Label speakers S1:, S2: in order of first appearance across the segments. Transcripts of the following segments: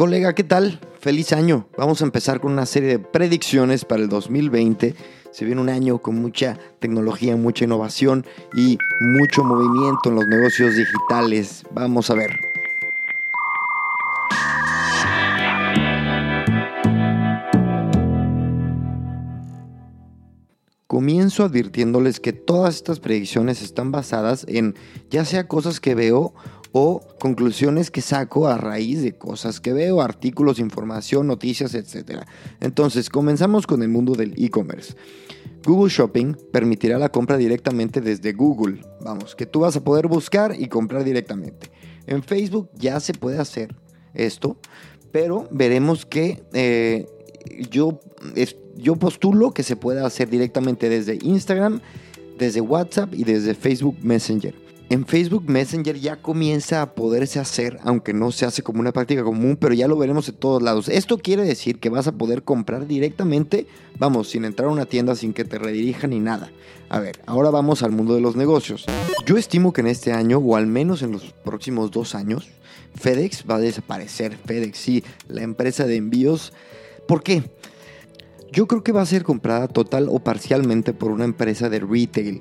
S1: Colega, ¿qué tal? Feliz año. Vamos a empezar con una serie de predicciones para el 2020. Se viene un año con mucha tecnología, mucha innovación y mucho movimiento en los negocios digitales. Vamos a ver. Comienzo advirtiéndoles que todas estas predicciones están basadas en ya sea cosas que veo o conclusiones que saco a raíz de cosas que veo, artículos, información, noticias, etc. Entonces, comenzamos con el mundo del e-commerce. Google Shopping permitirá la compra directamente desde Google. Vamos, que tú vas a poder buscar y comprar directamente. En Facebook ya se puede hacer esto, pero veremos que eh, yo, yo postulo que se pueda hacer directamente desde Instagram, desde WhatsApp y desde Facebook Messenger. En Facebook Messenger ya comienza a poderse hacer, aunque no se hace como una práctica común, pero ya lo veremos en todos lados. Esto quiere decir que vas a poder comprar directamente, vamos, sin entrar a una tienda, sin que te redirijan ni nada. A ver, ahora vamos al mundo de los negocios. Yo estimo que en este año, o al menos en los próximos dos años, FedEx va a desaparecer. FedEx, sí, la empresa de envíos. ¿Por qué? Yo creo que va a ser comprada total o parcialmente por una empresa de retail.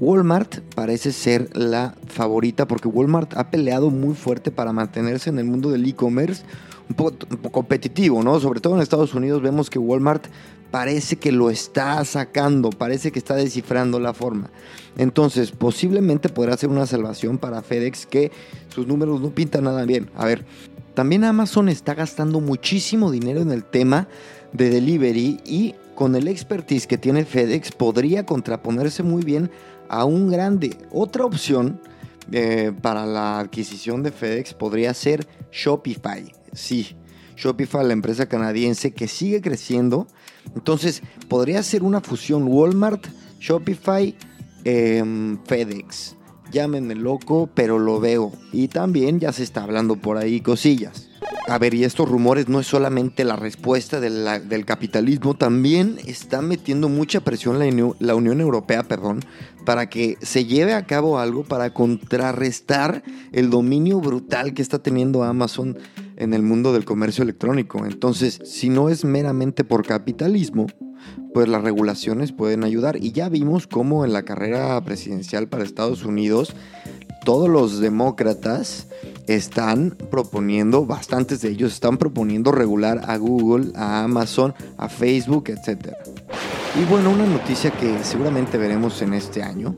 S1: Walmart parece ser la favorita porque Walmart ha peleado muy fuerte para mantenerse en el mundo del e-commerce un poco, competitivo, ¿no? Sobre todo en Estados Unidos vemos que Walmart parece que lo está sacando, parece que está descifrando la forma. Entonces, posiblemente podrá ser una salvación para FedEx que sus números no pintan nada bien. A ver, también Amazon está gastando muchísimo dinero en el tema de delivery y con el expertise que tiene FedEx podría contraponerse muy bien a un grande. Otra opción eh, para la adquisición de FedEx podría ser Shopify. Sí, Shopify, la empresa canadiense que sigue creciendo. Entonces, podría ser una fusión Walmart, Shopify, em, FedEx. Llámenme loco, pero lo veo. Y también ya se está hablando por ahí cosillas. A ver, y estos rumores no es solamente la respuesta del capitalismo, también está metiendo mucha presión la, la Unión Europea, perdón, para que se lleve a cabo algo para contrarrestar el dominio brutal que está teniendo Amazon en el mundo del comercio electrónico. Entonces, si no es meramente por capitalismo, pues las regulaciones pueden ayudar. Y ya vimos cómo en la carrera presidencial para Estados Unidos, todos los demócratas están proponiendo, bastantes de ellos están proponiendo regular a Google, a Amazon, a Facebook, etc. Y bueno, una noticia que seguramente veremos en este año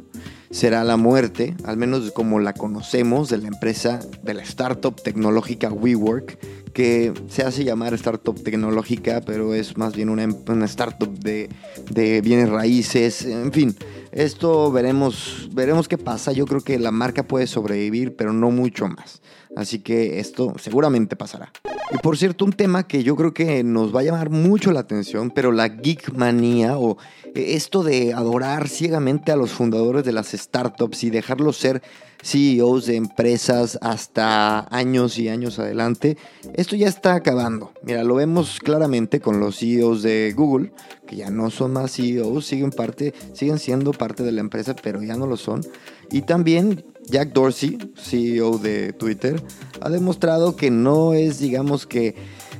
S1: será la muerte, al menos como la conocemos, de la empresa, de la startup tecnológica WeWork, que se hace llamar startup tecnológica, pero es más bien una, una startup de, de bienes raíces, en fin. Esto veremos, veremos qué pasa. Yo creo que la marca puede sobrevivir, pero no mucho más. Así que esto seguramente pasará. Y por cierto, un tema que yo creo que nos va a llamar mucho la atención, pero la geek manía o esto de adorar ciegamente a los fundadores de las startups y dejarlos ser CEOs de empresas hasta años y años adelante, esto ya está acabando. Mira, lo vemos claramente con los CEOs de Google, que ya no son más CEOs, siguen, parte, siguen siendo parte de la empresa, pero ya no lo son. Y también Jack Dorsey, CEO de Twitter, ha demostrado que no es, digamos que,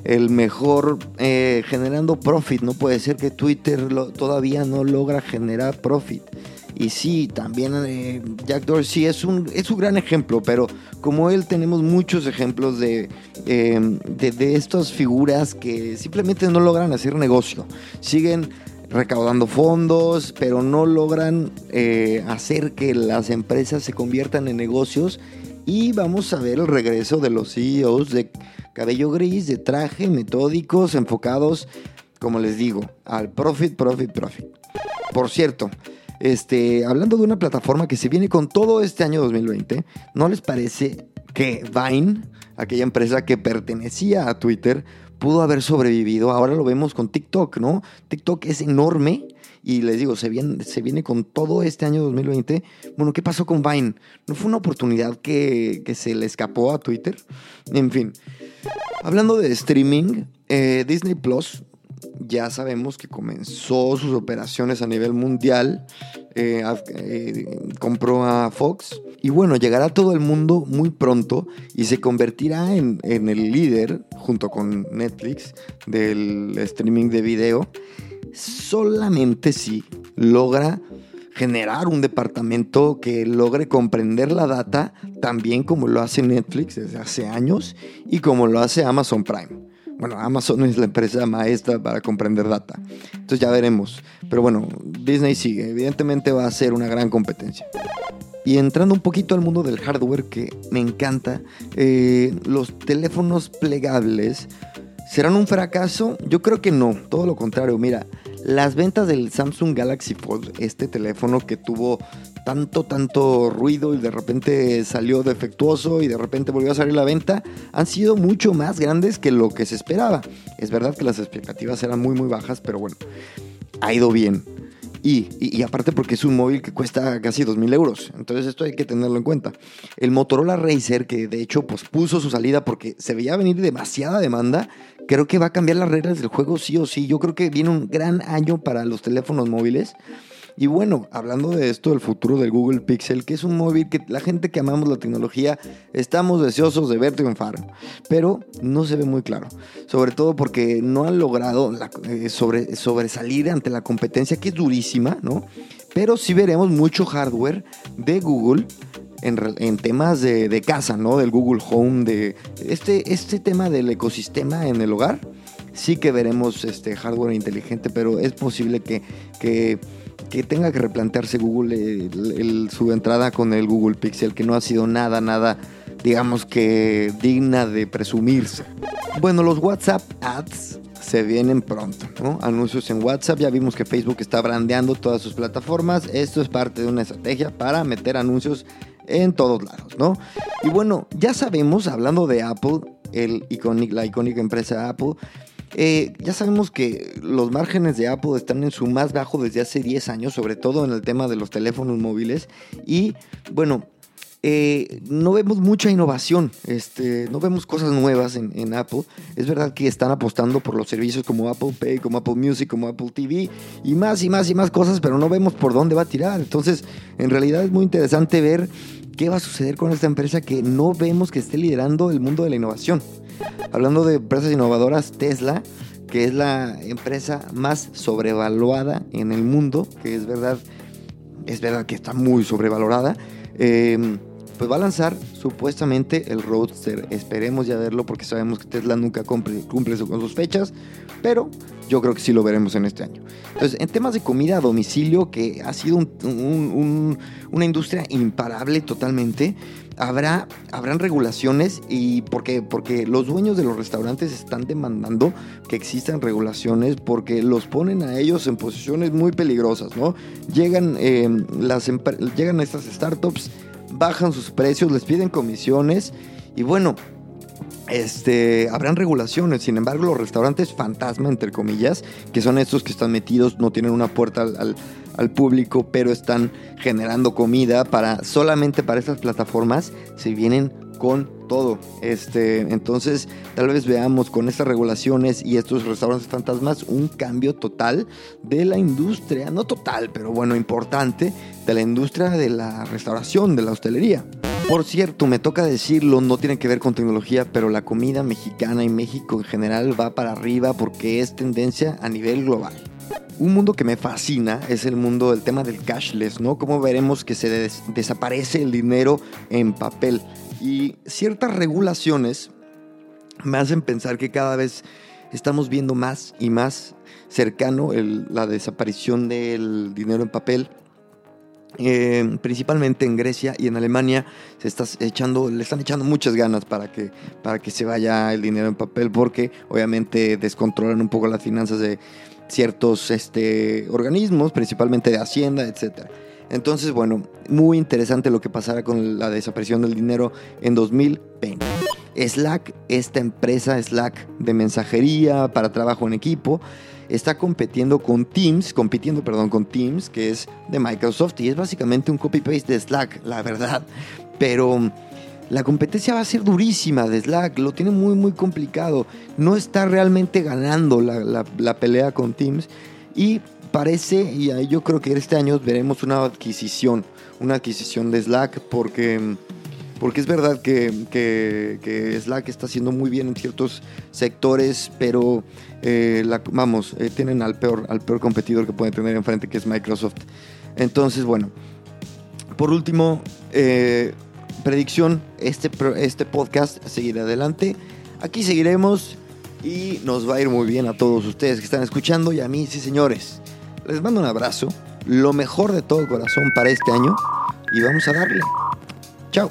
S1: el mejor eh, generando profit. No puede ser que Twitter todavía no logra generar profit. Y sí, también eh, Jack Dorsey es un, es un gran ejemplo, pero como él tenemos muchos ejemplos de, eh, de, de estas figuras que simplemente no logran hacer negocio. Siguen recaudando fondos, pero no logran eh, hacer que las empresas se conviertan en negocios. Y vamos a ver el regreso de los CEOs de cabello gris, de traje, metódicos, enfocados, como les digo, al profit, profit, profit. Por cierto, este, hablando de una plataforma que se viene con todo este año 2020, ¿no les parece que Vine, aquella empresa que pertenecía a Twitter, pudo haber sobrevivido. Ahora lo vemos con TikTok, ¿no? TikTok es enorme y les digo, se viene, se viene con todo este año 2020. Bueno, ¿qué pasó con Vine? ¿No fue una oportunidad que, se le escapó a Twitter? En fin, hablando de streaming, eh, Disney Plus ya sabemos que comenzó sus operaciones a nivel mundial, eh, eh, compró a Fox y bueno, llegará a todo el mundo muy pronto y se convertirá en, en el líder, junto con Netflix, del streaming de video solamente si logra generar un departamento que logre comprender la data tan bien como lo hace Netflix desde hace años y como lo hace Amazon Prime. Bueno, Amazon es la empresa maestra para comprender data. Entonces ya veremos. Pero bueno, Disney sigue. Evidentemente va a ser una gran competencia. Y entrando un poquito al mundo del hardware que me encanta, eh, los teléfonos plegables ¿Serán un fracaso? Yo creo que no, todo lo contrario. Mira, las ventas del Samsung Galaxy Fold, este teléfono que tuvo tanto, tanto ruido y de repente salió defectuoso y de repente volvió a salir la venta, han sido mucho más grandes que lo que se esperaba. Es verdad que las expectativas eran muy, muy bajas, pero bueno, ha ido bien. Y, aparte porque es un móvil que cuesta casi 2.000 euros. Entonces esto hay que tenerlo en cuenta. El Motorola Racer, que de hecho pospuso su salida porque se veía venir demasiada demanda, creo que va a cambiar las reglas del juego sí o sí. Yo creo que viene un gran año para los teléfonos móviles. Y bueno, hablando de esto, el futuro del Google Pixel, que es un móvil que la gente que amamos la tecnología estamos deseosos de ver triunfar, pero no se ve muy claro. Sobre todo porque no han logrado eh, sobre, sobresalir ante la competencia, que es durísima, ¿no? Pero sí veremos mucho hardware de Google en, temas de, casa, ¿no? Del Google Home, de este, este tema del ecosistema en el hogar. Sí que veremos este hardware inteligente, pero es posible que, que que tenga que replantearse Google su entrada con el Google Pixel, que no ha sido nada, nada, digamos que digna de presumirse. Bueno, los WhatsApp Ads se vienen pronto, ¿no? Anuncios en WhatsApp, ya vimos que Facebook está brandeando todas sus plataformas, esto es parte de una estrategia para meter anuncios en todos lados, ¿no? Y bueno, ya sabemos, hablando de Apple, el la icónica empresa Apple, eh, ya sabemos que los márgenes de Apple están en su más bajo desde hace 10 años, sobre todo en el tema de los teléfonos móviles. Y bueno, eh, no vemos mucha innovación, este, no vemos cosas nuevas en, Apple. Es verdad que están apostando por los servicios como Apple Pay, como Apple Music, como Apple TV y más y más y más cosas, pero no vemos por dónde va a tirar. Entonces, en realidad es muy interesante ver qué va a suceder con esta empresa que no vemos que esté liderando el mundo de la innovación. Hablando de empresas innovadoras, Tesla, que es la empresa más sobrevaluada en el mundo, que es verdad, es verdad que está muy sobrevalorada. Em, pues va a lanzar supuestamente el Roadster. Esperemos ya verlo porque sabemos que Tesla nunca cumple, cumple con sus fechas, pero yo creo que sí lo veremos en este año. Entonces, en temas de comida a domicilio, que ha sido una industria imparable totalmente, habrá, habrán regulaciones y porque, porque los dueños de los restaurantes están demandando que existan regulaciones porque los ponen a ellos en posiciones muy peligrosas, ¿no? Llegan, eh, las, llegan estas startups, bajan sus precios, les piden comisiones y bueno, este, habrán regulaciones. Sin embargo, los restaurantes fantasma, entre comillas, que son estos que están metidos, no tienen una puerta al, público, pero están generando comida para solamente para estas plataformas, se vienen con todo. Este, entonces, tal vez veamos con estas regulaciones y estos restaurantes fantasmas un cambio total de la industria, no total, pero bueno, importante, de la industria de la restauración, de la hostelería. Por cierto, me toca decirlo, no tiene que ver con tecnología, pero la comida mexicana y México en general va para arriba porque es tendencia a nivel global. Un mundo que me fascina es el mundo del tema del cashless, ¿no? Cómo veremos que se desaparece el dinero en papel. Y ciertas regulaciones me hacen pensar que cada vez estamos viendo más y más cercano la desaparición del dinero en papel. Eh, principalmente en Grecia y en Alemania se está echando, le están echando muchas ganas para que, para que se vaya el dinero en papel porque obviamente descontrolan un poco las finanzas de, ciertos este, organismos, principalmente de Hacienda, etc. Entonces, bueno, muy interesante lo que pasará con la desaparición del dinero en 2020. Slack, esta empresa Slack de mensajería para trabajo en equipo, está compitiendo con Teams, compitiendo, perdón, con Teams, que es de Microsoft y es básicamente un copy-paste de Slack, la verdad. Pero la competencia va a ser durísima de Slack, lo tiene muy, muy complicado. No está realmente ganando la, la pelea con Teams y parece, y yo creo que este año veremos una adquisición, una adquisición de Slack porque porque es verdad que, Slack está haciendo muy bien en ciertos sectores, pero eh, vamos, eh, tienen al peor, al peor competidor que pueden tener enfrente, que es Microsoft. Entonces, bueno, por último, eh, predicción, este, este podcast seguirá adelante. Aquí seguiremos y nos va a ir muy bien a todos ustedes que están escuchando y a mí, sí señores. Les mando un abrazo, lo mejor de todo corazón para este año y vamos a darle. Chao.